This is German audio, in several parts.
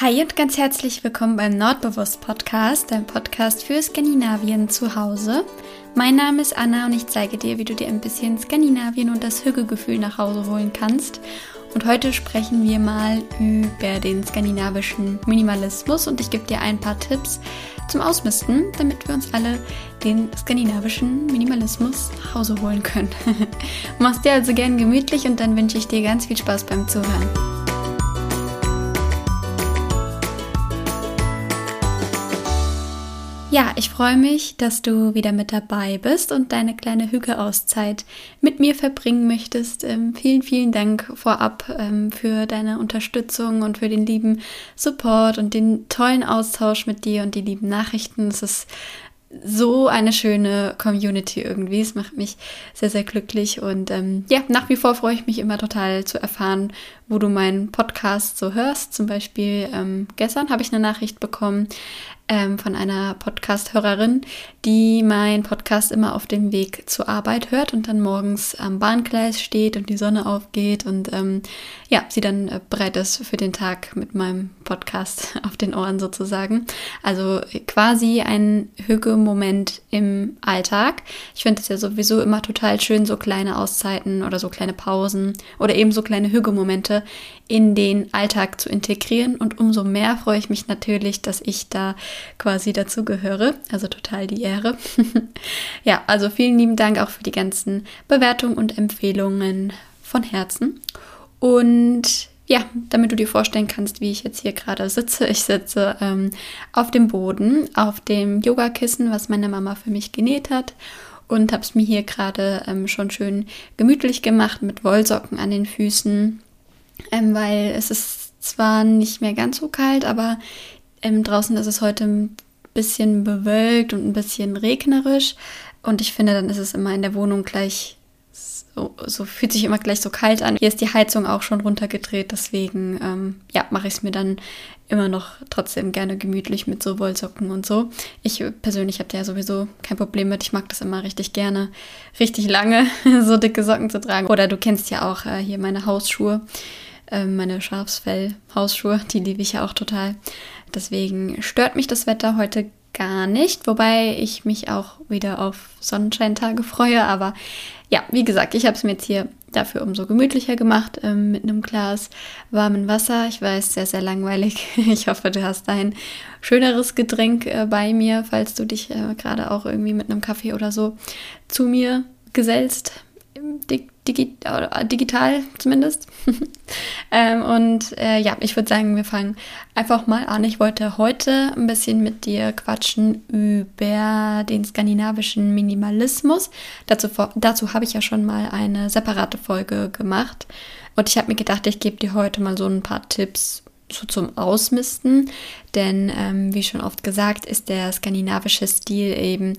Hi und ganz herzlich willkommen beim Nordbewusst Podcast, dein Podcast für Skandinavien zu Hause. Mein Name ist Anna und ich zeige dir, wie du dir ein bisschen Skandinavien und das Hügelgefühl nach Hause holen kannst. Und heute sprechen wir mal über den skandinavischen Minimalismus und ich gebe dir ein paar Tipps zum Ausmisten, damit wir uns alle den skandinavischen Minimalismus nach Hause holen können. Mach's dir also gern gemütlich und dann wünsche ich dir ganz viel Spaß beim Zuhören. Ja, ich freue mich, dass du wieder mit dabei bist und deine kleine Hüge-Auszeit mit mir verbringen möchtest. Ähm, vielen, vielen Dank vorab ähm, für deine Unterstützung und für den lieben Support und den tollen Austausch mit dir und die lieben Nachrichten. Es ist so eine schöne Community irgendwie. Es macht mich sehr, sehr glücklich. Und ähm, ja, nach wie vor freue ich mich immer total zu erfahren, wo du meinen Podcast so hörst. Zum Beispiel ähm, gestern habe ich eine Nachricht bekommen, ähm, von einer Podcast-Hörerin, die meinen Podcast immer auf dem Weg zur Arbeit hört und dann morgens am Bahngleis steht und die Sonne aufgeht und ähm, ja, sie dann äh, bereit ist für den Tag mit meinem Podcast auf den Ohren sozusagen. Also quasi ein Hüge-Moment im Alltag. Ich finde es ja sowieso immer total schön, so kleine Auszeiten oder so kleine Pausen oder eben so kleine Hüge-Momente in den Alltag zu integrieren. Und umso mehr freue ich mich natürlich, dass ich da quasi dazugehöre. Also total die Ehre. ja, also vielen lieben Dank auch für die ganzen Bewertungen und Empfehlungen von Herzen. Und ja, damit du dir vorstellen kannst, wie ich jetzt hier gerade sitze. Ich sitze ähm, auf dem Boden, auf dem Yogakissen, was meine Mama für mich genäht hat. Und habe es mir hier gerade ähm, schon schön gemütlich gemacht mit Wollsocken an den Füßen, ähm, weil es ist zwar nicht mehr ganz so kalt, aber ähm, draußen ist es heute ein bisschen bewölkt und ein bisschen regnerisch. Und ich finde, dann ist es immer in der Wohnung gleich so, so fühlt sich immer gleich so kalt an. Hier ist die Heizung auch schon runtergedreht, deswegen ähm, ja, mache ich es mir dann immer noch trotzdem gerne gemütlich mit so Wollsocken und so. Ich persönlich habe da ja sowieso kein Problem mit. Ich mag das immer richtig gerne, richtig lange so dicke Socken zu tragen. Oder du kennst ja auch äh, hier meine Hausschuhe, meine Schafsfell-Hausschuhe, die liebe ich ja auch total. Deswegen stört mich das Wetter heute gar nicht, wobei ich mich auch wieder auf Sonnenscheintage freue. Aber ja, wie gesagt, ich habe es mir jetzt hier dafür umso gemütlicher gemacht ähm, mit einem Glas warmen Wasser. Ich weiß, sehr, sehr langweilig. Ich hoffe, du hast ein schöneres Getränk äh, bei mir, falls du dich äh, gerade auch irgendwie mit einem Kaffee oder so zu mir gesellst digi digital zumindest. ähm, und äh, ja, ich würde sagen, wir fangen einfach mal an. Ich wollte heute ein bisschen mit dir quatschen über den skandinavischen Minimalismus. Dazu, dazu habe ich ja schon mal eine separate Folge gemacht. Und ich habe mir gedacht, ich gebe dir heute mal so ein paar Tipps so zum Ausmisten. Denn ähm, wie schon oft gesagt, ist der skandinavische Stil eben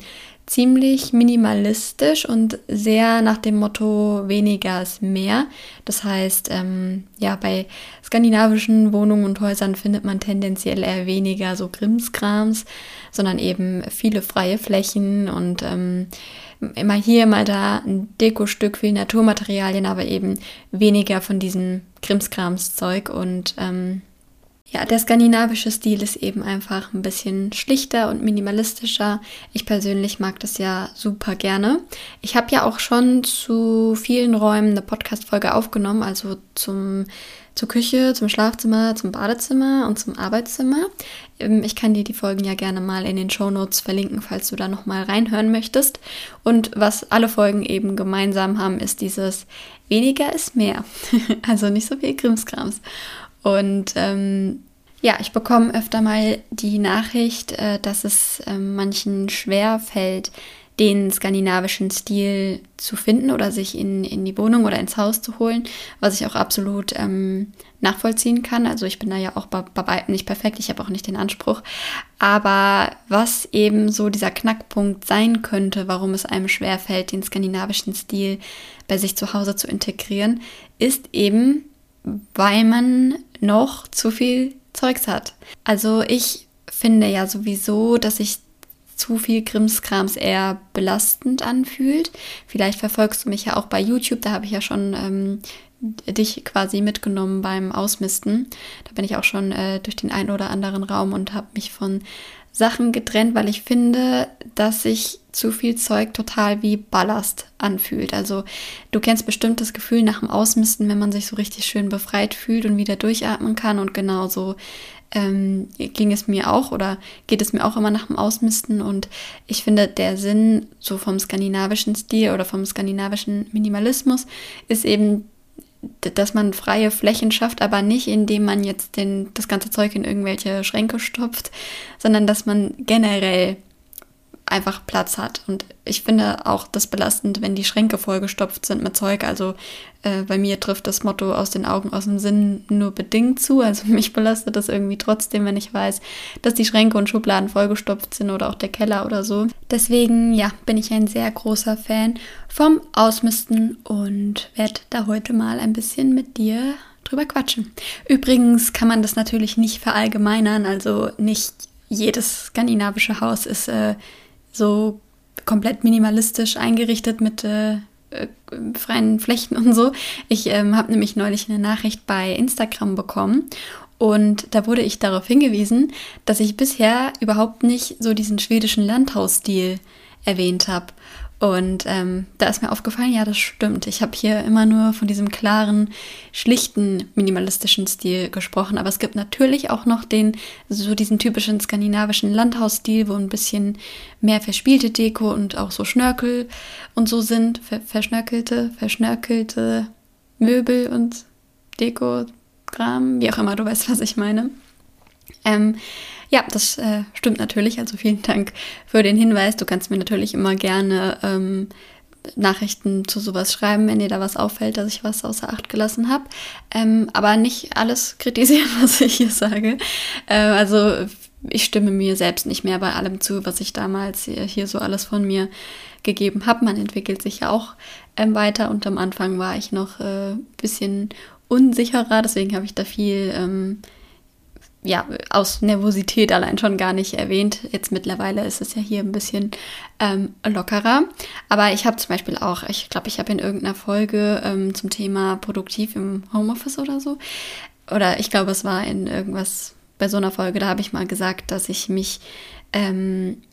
ziemlich minimalistisch und sehr nach dem Motto weniger ist mehr. Das heißt, ähm, ja, bei skandinavischen Wohnungen und Häusern findet man tendenziell eher weniger so Krimskrams, sondern eben viele freie Flächen und ähm, immer hier, mal da ein Dekostück, viel Naturmaterialien, aber eben weniger von diesem Krimskrams-Zeug und ähm, ja, der skandinavische Stil ist eben einfach ein bisschen schlichter und minimalistischer. Ich persönlich mag das ja super gerne. Ich habe ja auch schon zu vielen Räumen eine Podcast-Folge aufgenommen, also zum, zur Küche, zum Schlafzimmer, zum Badezimmer und zum Arbeitszimmer. Ähm, ich kann dir die Folgen ja gerne mal in den Show Notes verlinken, falls du da nochmal reinhören möchtest. Und was alle Folgen eben gemeinsam haben, ist dieses weniger ist mehr. also nicht so viel Krimskrams. Und ähm, ja, ich bekomme öfter mal die Nachricht, äh, dass es äh, manchen schwer fällt, den skandinavischen Stil zu finden oder sich in, in die Wohnung oder ins Haus zu holen, was ich auch absolut ähm, nachvollziehen kann. Also ich bin da ja auch bei, bei weitem nicht perfekt, ich habe auch nicht den Anspruch. Aber was eben so dieser Knackpunkt sein könnte, warum es einem schwer fällt, den skandinavischen Stil bei sich zu Hause zu integrieren, ist eben weil man noch zu viel Zeugs hat. Also ich finde ja sowieso, dass sich zu viel Krimskrams eher belastend anfühlt. Vielleicht verfolgst du mich ja auch bei YouTube, da habe ich ja schon ähm, dich quasi mitgenommen beim Ausmisten. Da bin ich auch schon äh, durch den einen oder anderen Raum und habe mich von Sachen getrennt, weil ich finde, dass sich zu viel Zeug total wie Ballast anfühlt. Also du kennst bestimmt das Gefühl nach dem Ausmisten, wenn man sich so richtig schön befreit fühlt und wieder durchatmen kann. Und genauso ähm, ging es mir auch oder geht es mir auch immer nach dem Ausmisten. Und ich finde, der Sinn so vom skandinavischen Stil oder vom skandinavischen Minimalismus ist eben dass man freie Flächen schafft, aber nicht indem man jetzt den, das ganze Zeug in irgendwelche Schränke stopft, sondern dass man generell einfach Platz hat. Und ich finde auch das belastend, wenn die Schränke vollgestopft sind mit Zeug. Also äh, bei mir trifft das Motto aus den Augen, aus dem Sinn nur bedingt zu. Also mich belastet das irgendwie trotzdem, wenn ich weiß, dass die Schränke und Schubladen vollgestopft sind oder auch der Keller oder so. Deswegen, ja, bin ich ein sehr großer Fan vom Ausmisten und werde da heute mal ein bisschen mit dir drüber quatschen. Übrigens kann man das natürlich nicht verallgemeinern, also nicht jedes skandinavische Haus ist äh, so komplett minimalistisch eingerichtet mit äh, äh, freien Flächen und so. Ich ähm, habe nämlich neulich eine Nachricht bei Instagram bekommen und da wurde ich darauf hingewiesen, dass ich bisher überhaupt nicht so diesen schwedischen Landhausstil erwähnt habe. Und ähm, da ist mir aufgefallen, ja, das stimmt. Ich habe hier immer nur von diesem klaren, schlichten, minimalistischen Stil gesprochen. Aber es gibt natürlich auch noch den, so diesen typischen skandinavischen Landhausstil, wo ein bisschen mehr verspielte Deko und auch so Schnörkel und so sind. Ver verschnörkelte, verschnörkelte Möbel und Deko, Kram, wie auch immer, du weißt, was ich meine. Ähm, ja, das äh, stimmt natürlich. Also vielen Dank für den Hinweis. Du kannst mir natürlich immer gerne ähm, Nachrichten zu sowas schreiben, wenn dir da was auffällt, dass ich was außer Acht gelassen habe. Ähm, aber nicht alles kritisieren, was ich hier sage. Äh, also ich stimme mir selbst nicht mehr bei allem zu, was ich damals hier so alles von mir gegeben habe. Man entwickelt sich ja auch ähm, weiter und am Anfang war ich noch ein äh, bisschen unsicherer, deswegen habe ich da viel ähm, ja, aus Nervosität allein schon gar nicht erwähnt. Jetzt mittlerweile ist es ja hier ein bisschen ähm, lockerer. Aber ich habe zum Beispiel auch, ich glaube, ich habe in irgendeiner Folge ähm, zum Thema produktiv im Homeoffice oder so, oder ich glaube, es war in irgendwas bei so einer Folge, da habe ich mal gesagt, dass ich mich ähm,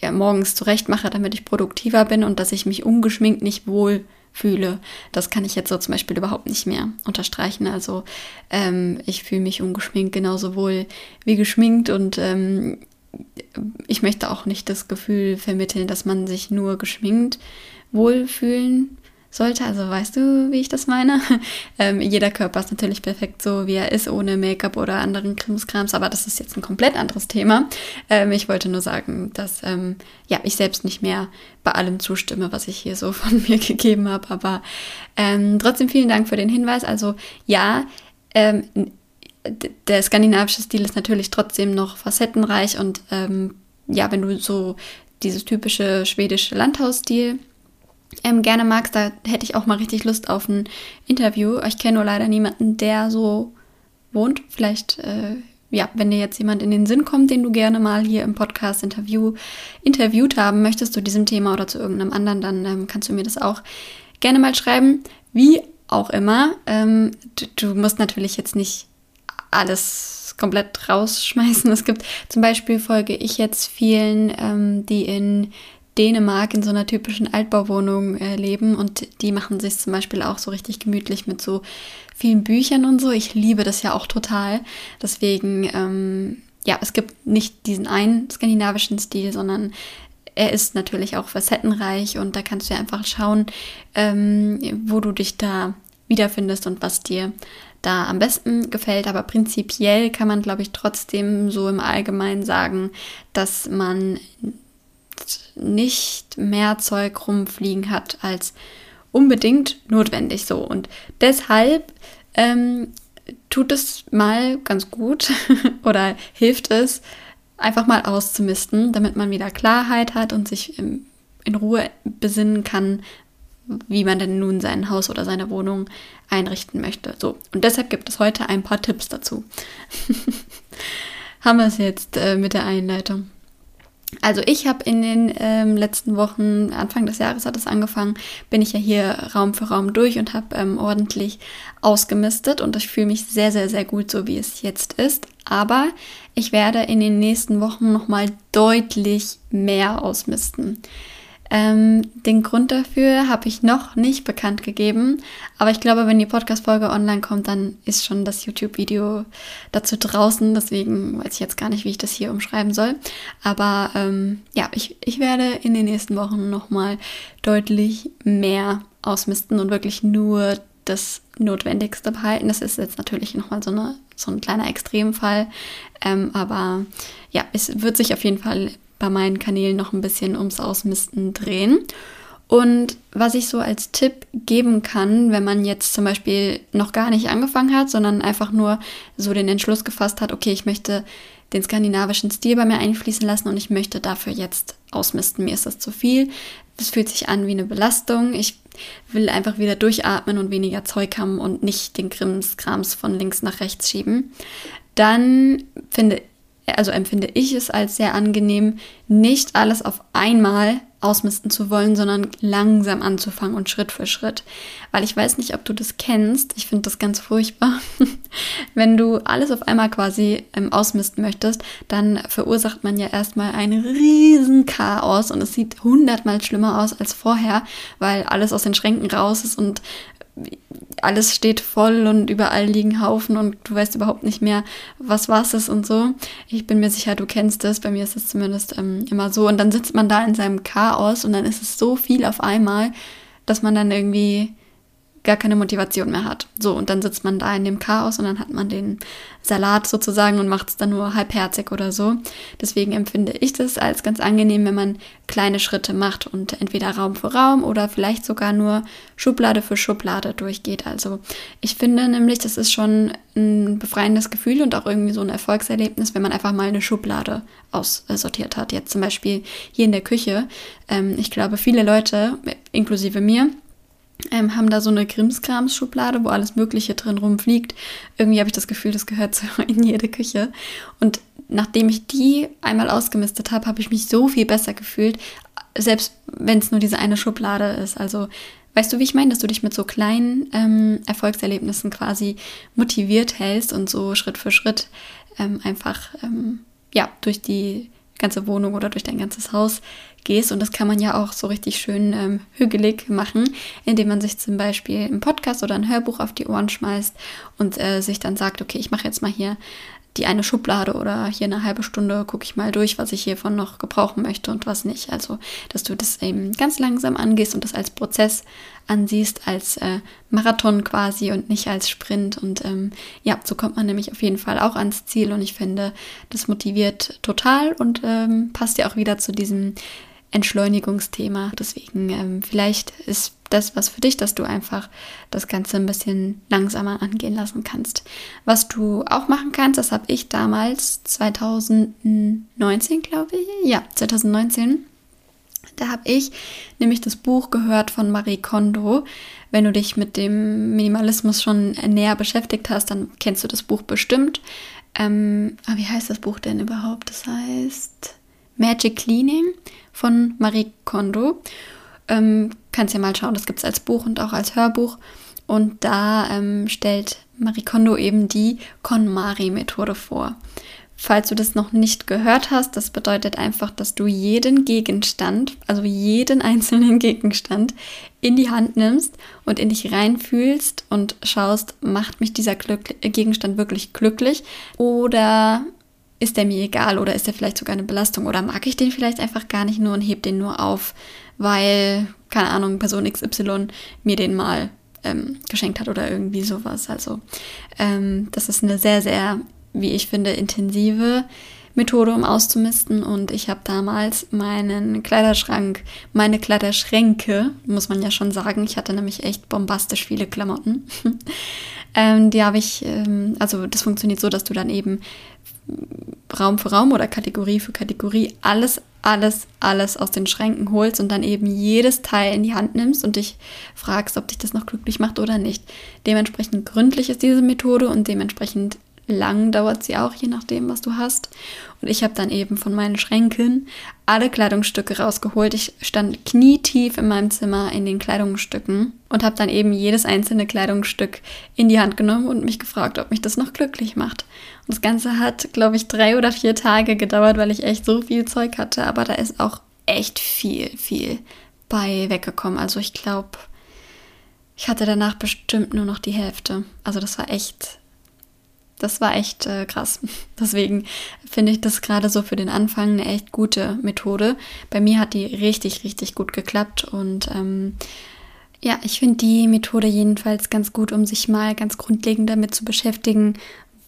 ja, morgens zurecht mache, damit ich produktiver bin und dass ich mich ungeschminkt nicht wohl fühle. Das kann ich jetzt so zum Beispiel überhaupt nicht mehr unterstreichen. Also ähm, ich fühle mich ungeschminkt genauso wohl wie geschminkt und ähm, ich möchte auch nicht das Gefühl vermitteln, dass man sich nur geschminkt wohlfühlen sollte. Also weißt du, wie ich das meine? Ähm, jeder Körper ist natürlich perfekt so, wie er ist, ohne Make-up oder anderen Krimskrams, aber das ist jetzt ein komplett anderes Thema. Ähm, ich wollte nur sagen, dass ähm, ja, ich selbst nicht mehr bei allem zustimme, was ich hier so von mir gegeben habe. Aber ähm, trotzdem vielen Dank für den Hinweis. Also ja, ähm, der skandinavische Stil ist natürlich trotzdem noch facettenreich und ähm, ja, wenn du so dieses typische schwedische Landhausstil ähm, gerne magst, da hätte ich auch mal richtig Lust auf ein Interview. Ich kenne nur leider niemanden, der so wohnt. Vielleicht, äh, ja, wenn dir jetzt jemand in den Sinn kommt, den du gerne mal hier im Podcast Interview interviewt haben möchtest zu diesem Thema oder zu irgendeinem anderen, dann ähm, kannst du mir das auch gerne mal schreiben. Wie auch immer, ähm, du, du musst natürlich jetzt nicht alles komplett rausschmeißen. Es gibt zum Beispiel folge ich jetzt vielen, ähm, die in Dänemark in so einer typischen Altbauwohnung äh, leben und die machen sich zum Beispiel auch so richtig gemütlich mit so vielen Büchern und so. Ich liebe das ja auch total. Deswegen, ähm, ja, es gibt nicht diesen einen skandinavischen Stil, sondern er ist natürlich auch facettenreich und da kannst du ja einfach schauen, ähm, wo du dich da wiederfindest und was dir da am besten gefällt. Aber prinzipiell kann man, glaube ich, trotzdem so im Allgemeinen sagen, dass man nicht mehr Zeug rumfliegen hat als unbedingt notwendig so. Und deshalb ähm, tut es mal ganz gut oder hilft es, einfach mal auszumisten, damit man wieder Klarheit hat und sich im, in Ruhe besinnen kann, wie man denn nun sein Haus oder seine Wohnung einrichten möchte. So, und deshalb gibt es heute ein paar Tipps dazu. Haben wir es jetzt äh, mit der Einleitung. Also ich habe in den ähm, letzten Wochen, Anfang des Jahres hat es angefangen, bin ich ja hier Raum für Raum durch und habe ähm, ordentlich ausgemistet und ich fühle mich sehr, sehr, sehr gut, so wie es jetzt ist. Aber ich werde in den nächsten Wochen nochmal deutlich mehr ausmisten. Ähm, den Grund dafür habe ich noch nicht bekannt gegeben, aber ich glaube, wenn die Podcast-Folge online kommt, dann ist schon das YouTube-Video dazu draußen. Deswegen weiß ich jetzt gar nicht, wie ich das hier umschreiben soll. Aber ähm, ja, ich, ich werde in den nächsten Wochen nochmal deutlich mehr ausmisten und wirklich nur das Notwendigste behalten. Das ist jetzt natürlich nochmal so, eine, so ein kleiner Extremfall. Ähm, aber ja, es wird sich auf jeden Fall bei meinen Kanälen noch ein bisschen ums Ausmisten drehen. Und was ich so als Tipp geben kann, wenn man jetzt zum Beispiel noch gar nicht angefangen hat, sondern einfach nur so den Entschluss gefasst hat, okay, ich möchte den skandinavischen Stil bei mir einfließen lassen und ich möchte dafür jetzt ausmisten. Mir ist das zu viel. Es fühlt sich an wie eine Belastung. Ich will einfach wieder durchatmen und weniger Zeug haben und nicht den Krimskrams von links nach rechts schieben. Dann finde also empfinde ich es als sehr angenehm, nicht alles auf einmal ausmisten zu wollen, sondern langsam anzufangen und Schritt für Schritt. Weil ich weiß nicht, ob du das kennst. Ich finde das ganz furchtbar. Wenn du alles auf einmal quasi ähm, ausmisten möchtest, dann verursacht man ja erstmal ein riesen Chaos und es sieht hundertmal schlimmer aus als vorher, weil alles aus den Schränken raus ist und alles steht voll und überall liegen Haufen und du weißt überhaupt nicht mehr, was was ist und so. Ich bin mir sicher, du kennst das. Bei mir ist es zumindest ähm, immer so. Und dann sitzt man da in seinem Chaos und dann ist es so viel auf einmal, dass man dann irgendwie gar keine Motivation mehr hat. So, und dann sitzt man da in dem Chaos und dann hat man den Salat sozusagen und macht es dann nur halbherzig oder so. Deswegen empfinde ich das als ganz angenehm, wenn man kleine Schritte macht und entweder Raum für Raum oder vielleicht sogar nur Schublade für Schublade durchgeht. Also ich finde nämlich, das ist schon ein befreiendes Gefühl und auch irgendwie so ein Erfolgserlebnis, wenn man einfach mal eine Schublade aussortiert hat. Jetzt zum Beispiel hier in der Küche. Ähm, ich glaube, viele Leute, inklusive mir, ähm, haben da so eine Krimskrams-Schublade, wo alles Mögliche drin rumfliegt. Irgendwie habe ich das Gefühl, das gehört so in jede Küche. Und nachdem ich die einmal ausgemistet habe, habe ich mich so viel besser gefühlt, selbst wenn es nur diese eine Schublade ist. Also weißt du, wie ich meine, dass du dich mit so kleinen ähm, Erfolgserlebnissen quasi motiviert hältst und so Schritt für Schritt ähm, einfach ähm, ja durch die ganze Wohnung oder durch dein ganzes Haus gehst. Und das kann man ja auch so richtig schön ähm, hügelig machen, indem man sich zum Beispiel einen Podcast oder ein Hörbuch auf die Ohren schmeißt und äh, sich dann sagt, okay, ich mache jetzt mal hier die eine Schublade oder hier eine halbe Stunde gucke ich mal durch, was ich hiervon noch gebrauchen möchte und was nicht. Also, dass du das eben ganz langsam angehst und das als Prozess ansiehst, als äh, Marathon quasi und nicht als Sprint. Und ähm, ja, so kommt man nämlich auf jeden Fall auch ans Ziel und ich finde, das motiviert total und ähm, passt ja auch wieder zu diesem Entschleunigungsthema. Deswegen ähm, vielleicht ist das was für dich, dass du einfach das Ganze ein bisschen langsamer angehen lassen kannst. Was du auch machen kannst, das habe ich damals 2019, glaube ich, ja, 2019. Da habe ich nämlich das Buch gehört von Marie Kondo. Wenn du dich mit dem Minimalismus schon näher beschäftigt hast, dann kennst du das Buch bestimmt. Ähm, aber wie heißt das Buch denn überhaupt? Das heißt Magic Cleaning von Marie Kondo. Ähm, kannst ja mal schauen, das gibt es als Buch und auch als Hörbuch. Und da ähm, stellt Marie Kondo eben die KonMari-Methode vor. Falls du das noch nicht gehört hast, das bedeutet einfach, dass du jeden Gegenstand, also jeden einzelnen Gegenstand, in die Hand nimmst und in dich reinfühlst und schaust, macht mich dieser Glück Gegenstand wirklich glücklich oder ist der mir egal oder ist der vielleicht sogar eine Belastung oder mag ich den vielleicht einfach gar nicht nur und heb den nur auf, weil, keine Ahnung, Person XY mir den mal ähm, geschenkt hat oder irgendwie sowas. Also ähm, das ist eine sehr, sehr, wie ich finde, intensive Methode, um auszumisten. Und ich habe damals meinen Kleiderschrank, meine Kleiderschränke, muss man ja schon sagen. Ich hatte nämlich echt bombastisch viele Klamotten. ähm, die habe ich, ähm, also das funktioniert so, dass du dann eben Raum für Raum oder Kategorie für Kategorie alles, alles, alles aus den Schränken holst und dann eben jedes Teil in die Hand nimmst und dich fragst, ob dich das noch glücklich macht oder nicht. Dementsprechend gründlich ist diese Methode und dementsprechend lang dauert sie auch, je nachdem, was du hast. Und ich habe dann eben von meinen Schränken alle Kleidungsstücke rausgeholt. Ich stand knietief in meinem Zimmer in den Kleidungsstücken und habe dann eben jedes einzelne Kleidungsstück in die Hand genommen und mich gefragt, ob mich das noch glücklich macht. Das Ganze hat, glaube ich, drei oder vier Tage gedauert, weil ich echt so viel Zeug hatte. Aber da ist auch echt viel, viel bei weggekommen. Also ich glaube, ich hatte danach bestimmt nur noch die Hälfte. Also das war echt das war echt äh, krass. Deswegen finde ich das gerade so für den Anfang eine echt gute Methode. Bei mir hat die richtig, richtig gut geklappt und ähm, ja, ich finde die Methode jedenfalls ganz gut, um sich mal ganz grundlegend damit zu beschäftigen,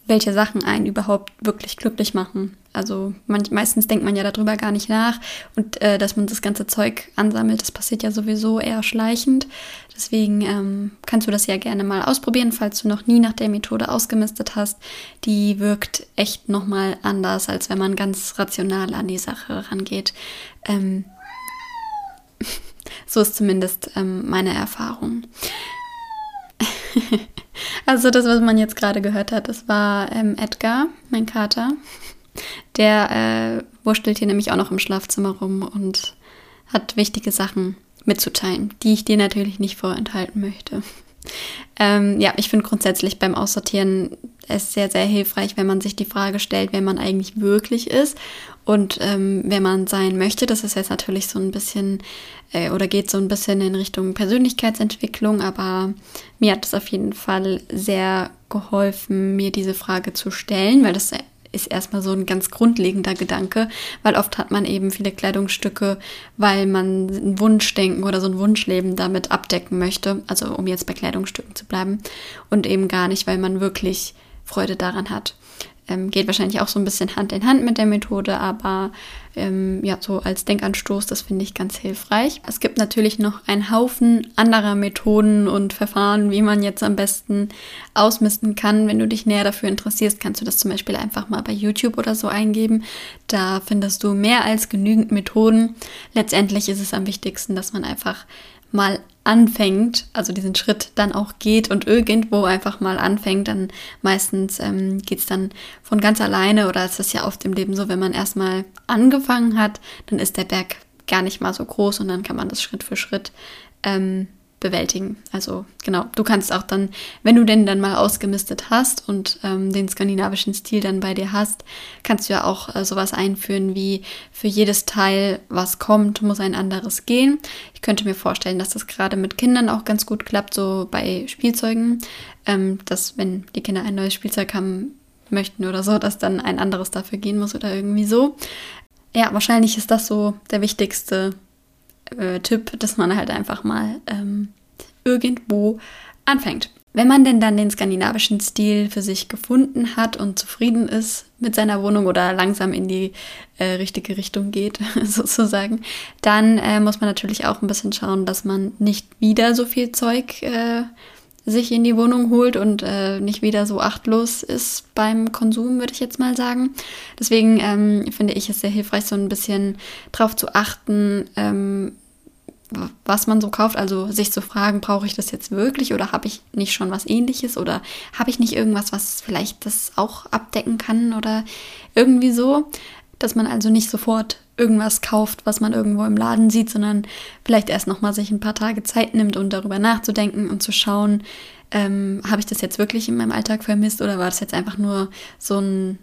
welche Sachen einen überhaupt wirklich glücklich machen. Also man, meistens denkt man ja darüber gar nicht nach und äh, dass man das ganze Zeug ansammelt, das passiert ja sowieso eher schleichend. Deswegen ähm, kannst du das ja gerne mal ausprobieren, falls du noch nie nach der Methode ausgemistet hast. Die wirkt echt nochmal anders, als wenn man ganz rational an die Sache rangeht. Ähm, so ist zumindest ähm, meine Erfahrung. Also das, was man jetzt gerade gehört hat, das war ähm, Edgar, mein Kater. Der äh, wurschtelt hier nämlich auch noch im Schlafzimmer rum und hat wichtige Sachen mitzuteilen, die ich dir natürlich nicht vorenthalten möchte. Ähm, ja, ich finde grundsätzlich beim Aussortieren es sehr, sehr hilfreich, wenn man sich die Frage stellt, wer man eigentlich wirklich ist und ähm, wer man sein möchte. Das ist jetzt natürlich so ein bisschen äh, oder geht so ein bisschen in Richtung Persönlichkeitsentwicklung, aber mir hat es auf jeden Fall sehr geholfen, mir diese Frage zu stellen, weil das ist erstmal so ein ganz grundlegender Gedanke, weil oft hat man eben viele Kleidungsstücke, weil man ein Wunschdenken oder so ein Wunschleben damit abdecken möchte, also um jetzt bei Kleidungsstücken zu bleiben und eben gar nicht, weil man wirklich Freude daran hat. Ähm, geht wahrscheinlich auch so ein bisschen Hand in Hand mit der Methode, aber ähm, ja, so als Denkanstoß, das finde ich ganz hilfreich. Es gibt natürlich noch einen Haufen anderer Methoden und Verfahren, wie man jetzt am besten ausmisten kann. Wenn du dich näher dafür interessierst, kannst du das zum Beispiel einfach mal bei YouTube oder so eingeben. Da findest du mehr als genügend Methoden. Letztendlich ist es am wichtigsten, dass man einfach mal anfängt, also diesen Schritt dann auch geht und irgendwo einfach mal anfängt, dann meistens ähm, geht es dann von ganz alleine oder ist das ja oft im Leben so, wenn man erstmal angefangen hat, dann ist der Berg gar nicht mal so groß und dann kann man das Schritt für Schritt ähm, bewältigen. Also genau, du kannst auch dann, wenn du denn dann mal ausgemistet hast und ähm, den skandinavischen Stil dann bei dir hast, kannst du ja auch äh, sowas einführen wie für jedes Teil, was kommt, muss ein anderes gehen. Ich könnte mir vorstellen, dass das gerade mit Kindern auch ganz gut klappt, so bei Spielzeugen, ähm, dass wenn die Kinder ein neues Spielzeug haben möchten oder so, dass dann ein anderes dafür gehen muss oder irgendwie so. Ja, wahrscheinlich ist das so der wichtigste äh, Tipp, dass man halt einfach mal ähm, irgendwo anfängt. Wenn man denn dann den skandinavischen Stil für sich gefunden hat und zufrieden ist mit seiner Wohnung oder langsam in die äh, richtige Richtung geht, sozusagen, dann äh, muss man natürlich auch ein bisschen schauen, dass man nicht wieder so viel Zeug äh, sich in die Wohnung holt und äh, nicht wieder so achtlos ist beim Konsum, würde ich jetzt mal sagen. Deswegen ähm, finde ich es sehr hilfreich, so ein bisschen drauf zu achten, ähm, was man so kauft. Also sich zu fragen, brauche ich das jetzt wirklich oder habe ich nicht schon was ähnliches oder habe ich nicht irgendwas, was vielleicht das auch abdecken kann oder irgendwie so, dass man also nicht sofort irgendwas kauft, was man irgendwo im Laden sieht, sondern vielleicht erst nochmal sich ein paar Tage Zeit nimmt und darüber nachzudenken und zu schauen, ähm, habe ich das jetzt wirklich in meinem Alltag vermisst oder war das jetzt einfach nur so ein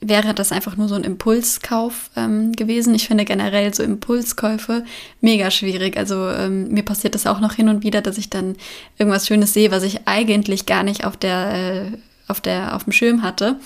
wäre das einfach nur so ein Impulskauf ähm, gewesen. Ich finde generell so Impulskäufe mega schwierig. Also ähm, mir passiert das auch noch hin und wieder, dass ich dann irgendwas Schönes sehe, was ich eigentlich gar nicht auf der äh, auf der auf dem Schirm hatte.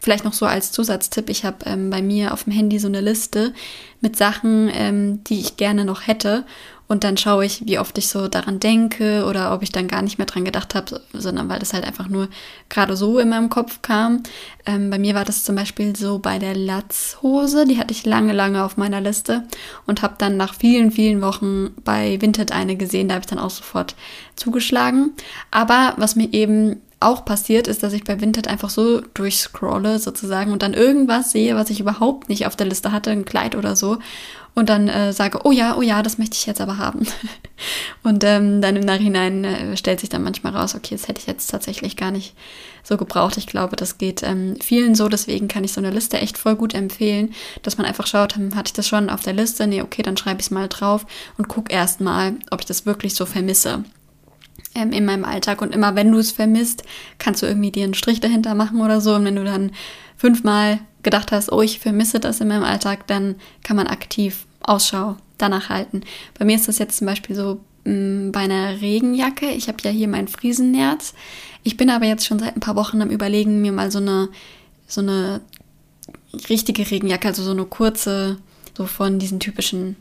Vielleicht noch so als Zusatztipp: Ich habe ähm, bei mir auf dem Handy so eine Liste mit Sachen, ähm, die ich gerne noch hätte und dann schaue ich, wie oft ich so daran denke oder ob ich dann gar nicht mehr dran gedacht habe, sondern weil das halt einfach nur gerade so in meinem Kopf kam. Ähm, bei mir war das zum Beispiel so bei der Latzhose, die hatte ich lange, lange auf meiner Liste und habe dann nach vielen, vielen Wochen bei Vinted eine gesehen, da habe ich dann auch sofort zugeschlagen. Aber was mir eben auch passiert, ist, dass ich bei Vinted einfach so durchscrolle sozusagen und dann irgendwas sehe, was ich überhaupt nicht auf der Liste hatte, ein Kleid oder so und dann äh, sage, oh ja, oh ja, das möchte ich jetzt aber haben. und ähm, dann im Nachhinein äh, stellt sich dann manchmal raus, okay, das hätte ich jetzt tatsächlich gar nicht so gebraucht. Ich glaube, das geht ähm, vielen so, deswegen kann ich so eine Liste echt voll gut empfehlen, dass man einfach schaut, hm, hatte ich das schon auf der Liste? Nee, okay, dann schreibe ich es mal drauf und guck erst mal, ob ich das wirklich so vermisse ähm, in meinem Alltag. Und immer wenn du es vermisst, kannst du irgendwie dir einen Strich dahinter machen oder so. Und wenn du dann fünfmal gedacht hast, oh, ich vermisse das in meinem Alltag, dann kann man aktiv Ausschau danach halten. Bei mir ist das jetzt zum Beispiel so mh, mm, bei einer Regenjacke. Ich habe ja hier mein Friesennerz. Ich bin aber jetzt schon seit ein paar Wochen am Überlegen, mir mal so eine, so eine richtige Regenjacke, also so eine kurze, so von diesen typischen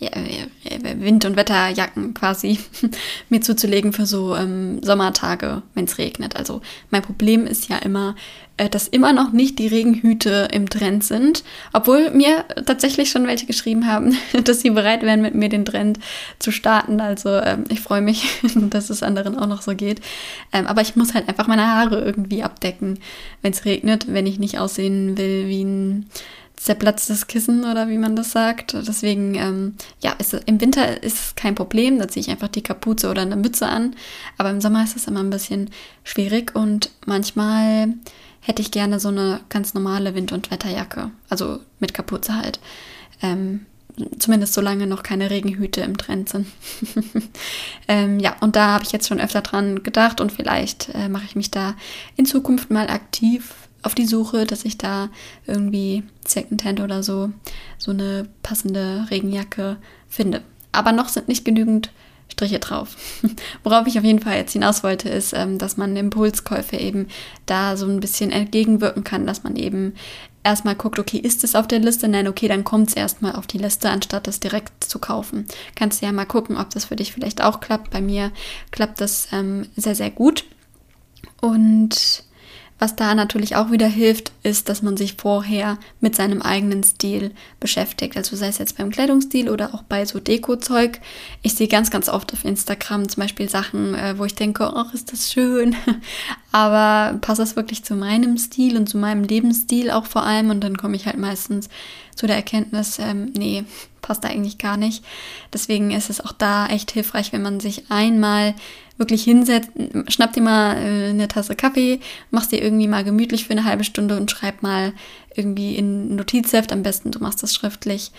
Wind- und Wetterjacken quasi mir zuzulegen für so ähm, Sommertage, wenn es regnet. Also mein Problem ist ja immer, äh, dass immer noch nicht die Regenhüte im Trend sind, obwohl mir tatsächlich schon welche geschrieben haben, dass sie bereit wären, mit mir den Trend zu starten. Also ähm, ich freue mich, dass es anderen auch noch so geht. Ähm, aber ich muss halt einfach meine Haare irgendwie abdecken, wenn es regnet, wenn ich nicht aussehen will wie ein zerplatztes Kissen oder wie man das sagt. Deswegen, ähm, ja, ist, im Winter ist es kein Problem, da ziehe ich einfach die Kapuze oder eine Mütze an. Aber im Sommer ist es immer ein bisschen schwierig und manchmal hätte ich gerne so eine ganz normale Wind- und Wetterjacke. Also mit Kapuze halt. Ähm, zumindest solange noch keine Regenhüte im Trend sind. ähm, ja, und da habe ich jetzt schon öfter dran gedacht und vielleicht äh, mache ich mich da in Zukunft mal aktiv auf die Suche, dass ich da irgendwie Secondhand oder so so eine passende Regenjacke finde. Aber noch sind nicht genügend Striche drauf. Worauf ich auf jeden Fall jetzt hinaus wollte, ist, ähm, dass man Impulskäufe eben da so ein bisschen entgegenwirken kann, dass man eben erstmal guckt, okay, ist es auf der Liste? Nein, okay, dann kommt es erstmal auf die Liste, anstatt das direkt zu kaufen. Kannst du ja mal gucken, ob das für dich vielleicht auch klappt. Bei mir klappt das ähm, sehr, sehr gut. Und was da natürlich auch wieder hilft, ist, dass man sich vorher mit seinem eigenen Stil beschäftigt. Also sei es jetzt beim Kleidungsstil oder auch bei so Deko-Zeug. Ich sehe ganz, ganz oft auf Instagram zum Beispiel Sachen, äh, wo ich denke, ach, ist das schön. Aber passt das wirklich zu meinem Stil und zu meinem Lebensstil auch vor allem? Und dann komme ich halt meistens zu der Erkenntnis, ähm, nee, passt da eigentlich gar nicht. Deswegen ist es auch da echt hilfreich, wenn man sich einmal wirklich hinsetzt, schnapp dir mal äh, eine Tasse Kaffee, machst dir irgendwie mal gemütlich für eine halbe Stunde und schreib mal irgendwie in Notizheft, am besten du machst das schriftlich,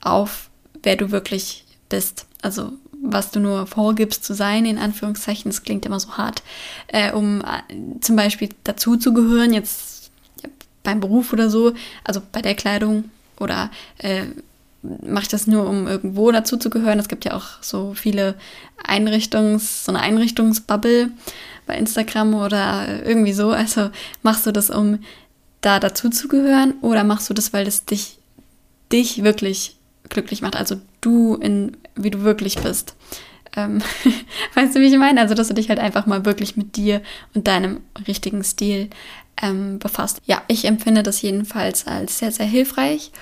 auf, wer du wirklich bist. Also was du nur vorgibst zu sein, in Anführungszeichen, das klingt immer so hart, äh, um äh, zum Beispiel dazu zu gehören, jetzt beim Beruf oder so, also bei der Kleidung oder äh, mache ich das nur, um irgendwo dazu zu gehören. Es gibt ja auch so viele Einrichtungs, so eine Einrichtungsbubble bei Instagram oder irgendwie so. Also machst du das, um da dazu zu gehören oder machst du das, weil es dich, dich wirklich glücklich macht? Also du in, wie du wirklich bist. Ähm, weißt du, wie ich meine? Also, dass du dich halt einfach mal wirklich mit dir und deinem richtigen Stil ähm, befasst. Ja, ich empfinde das jedenfalls als sehr, sehr hilfreich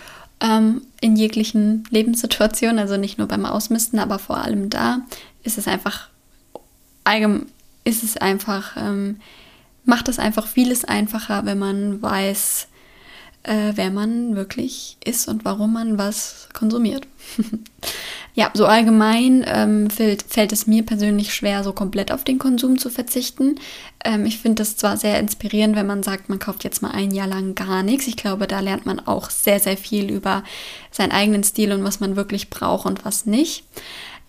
ähm, in jeglichen Lebenssituationen, also nicht nur beim Ausmisten, aber vor allem da ist es einfach allgemein, ist es einfach, ähm, macht es einfach vieles einfacher, wenn man weiß, äh, wer man wirklich ist und warum man was konsumiert. ja, so allgemein ähm, fällt, fällt es mir persönlich schwer, so komplett auf den Konsum zu verzichten. Ähm, ich finde das zwar sehr inspirierend, wenn man sagt, man kauft jetzt mal ein Jahr lang gar nichts. Ich glaube, da lernt man auch sehr, sehr viel über seinen eigenen Stil und was man wirklich braucht und was nicht.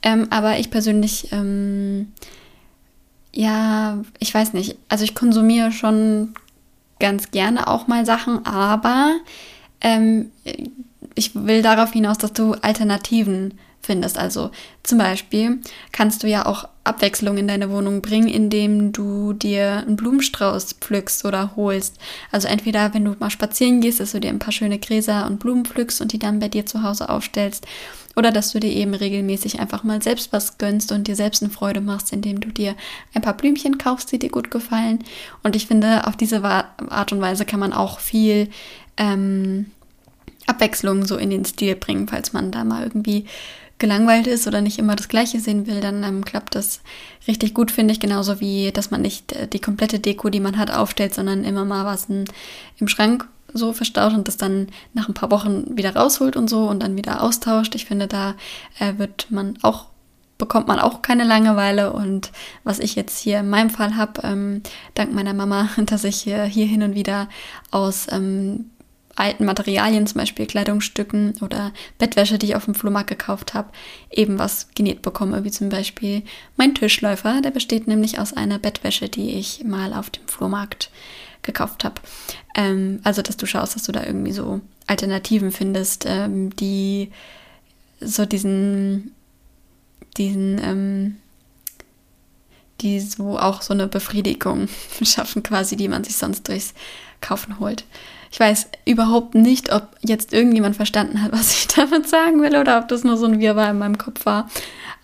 Ähm, aber ich persönlich, ähm, ja, ich weiß nicht. Also ich konsumiere schon ganz gerne auch mal Sachen, aber ähm, ich will darauf hinaus, dass du Alternativen findest. Also zum Beispiel kannst du ja auch Abwechslung in deine Wohnung bringen, indem du dir einen Blumenstrauß pflückst oder holst. Also entweder, wenn du mal spazieren gehst, dass du dir ein paar schöne Gräser und Blumen pflückst und die dann bei dir zu Hause aufstellst. Oder dass du dir eben regelmäßig einfach mal selbst was gönnst und dir selbst eine Freude machst, indem du dir ein paar Blümchen kaufst, die dir gut gefallen. Und ich finde, auf diese Art und Weise kann man auch viel ähm, Abwechslung so in den Stil bringen, falls man da mal irgendwie gelangweilt ist oder nicht immer das Gleiche sehen will, dann ähm, klappt das richtig gut, finde ich. Genauso wie, dass man nicht äh, die komplette Deko, die man hat, aufstellt, sondern immer mal was in, im Schrank so verstaut und das dann nach ein paar Wochen wieder rausholt und so und dann wieder austauscht. Ich finde, da äh, wird man auch bekommt man auch keine Langeweile. Und was ich jetzt hier in meinem Fall habe, ähm, dank meiner Mama, dass ich hier, hier hin und wieder aus ähm, alten Materialien, zum Beispiel Kleidungsstücken oder Bettwäsche, die ich auf dem Flohmarkt gekauft habe, eben was genäht bekomme, wie zum Beispiel mein Tischläufer. Der besteht nämlich aus einer Bettwäsche, die ich mal auf dem Flohmarkt gekauft habe. Ähm, also, dass du schaust, dass du da irgendwie so Alternativen findest, ähm, die so diesen, diesen, ähm, die so auch so eine Befriedigung schaffen, quasi, die man sich sonst durchs Kaufen holt. Ich weiß überhaupt nicht, ob jetzt irgendjemand verstanden hat, was ich damit sagen will oder ob das nur so ein Wirrwarr in meinem Kopf war.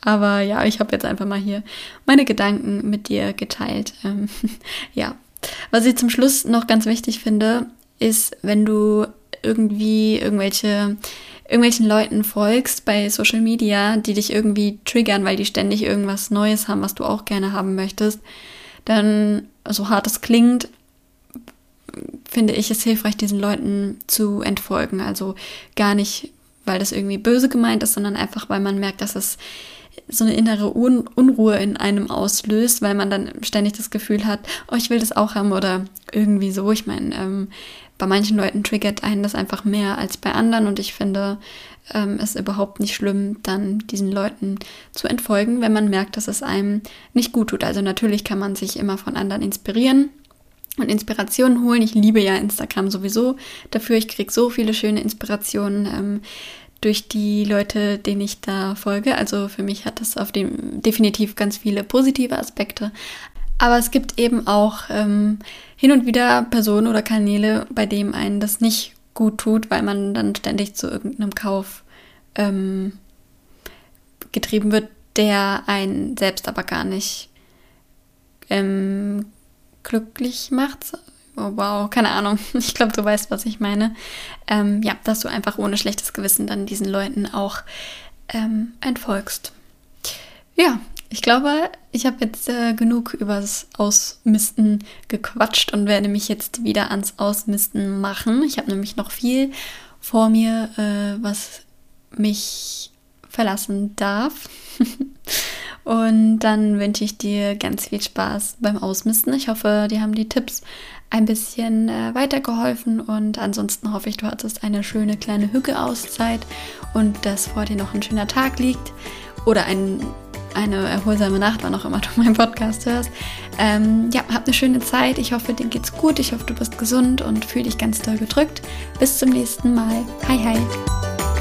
Aber ja, ich habe jetzt einfach mal hier meine Gedanken mit dir geteilt. Ähm, ja, was ich zum Schluss noch ganz wichtig finde, ist, wenn du irgendwie irgendwelche irgendwelchen Leuten folgst bei Social Media, die dich irgendwie triggern, weil die ständig irgendwas Neues haben, was du auch gerne haben möchtest, dann, so hart es klingt, finde ich es hilfreich, diesen Leuten zu entfolgen. Also gar nicht, weil das irgendwie böse gemeint ist, sondern einfach, weil man merkt, dass es so eine innere Un Unruhe in einem auslöst, weil man dann ständig das Gefühl hat, oh, ich will das auch haben oder irgendwie so. Ich meine, ähm, bei manchen Leuten triggert einen das einfach mehr als bei anderen und ich finde ähm, es überhaupt nicht schlimm, dann diesen Leuten zu entfolgen, wenn man merkt, dass es einem nicht gut tut. Also natürlich kann man sich immer von anderen inspirieren und Inspirationen holen. Ich liebe ja Instagram sowieso dafür. Ich kriege so viele schöne Inspirationen ähm, durch die Leute, denen ich da folge. Also für mich hat das auf dem definitiv ganz viele positive Aspekte. Aber es gibt eben auch ähm, hin und wieder Personen oder Kanäle, bei denen einen das nicht gut tut, weil man dann ständig zu irgendeinem Kauf ähm, getrieben wird, der einen selbst aber gar nicht ähm, glücklich macht. Oh, wow, keine Ahnung. Ich glaube, du weißt, was ich meine. Ähm, ja, dass du einfach ohne schlechtes Gewissen dann diesen Leuten auch ähm, entfolgst. Ja, ich glaube, ich habe jetzt äh, genug übers Ausmisten gequatscht und werde mich jetzt wieder ans Ausmisten machen. Ich habe nämlich noch viel vor mir, äh, was mich verlassen darf. Und dann wünsche ich dir ganz viel Spaß beim Ausmisten. Ich hoffe, dir haben die Tipps ein bisschen äh, weitergeholfen und ansonsten hoffe ich, du hattest eine schöne kleine Hücke-Auszeit und dass vor dir noch ein schöner Tag liegt oder ein, eine erholsame Nacht, wann auch immer du meinen Podcast hörst. Ähm, ja, hab eine schöne Zeit. Ich hoffe, dir geht's gut. Ich hoffe, du bist gesund und fühl dich ganz doll gedrückt. Bis zum nächsten Mal. Hi, hi.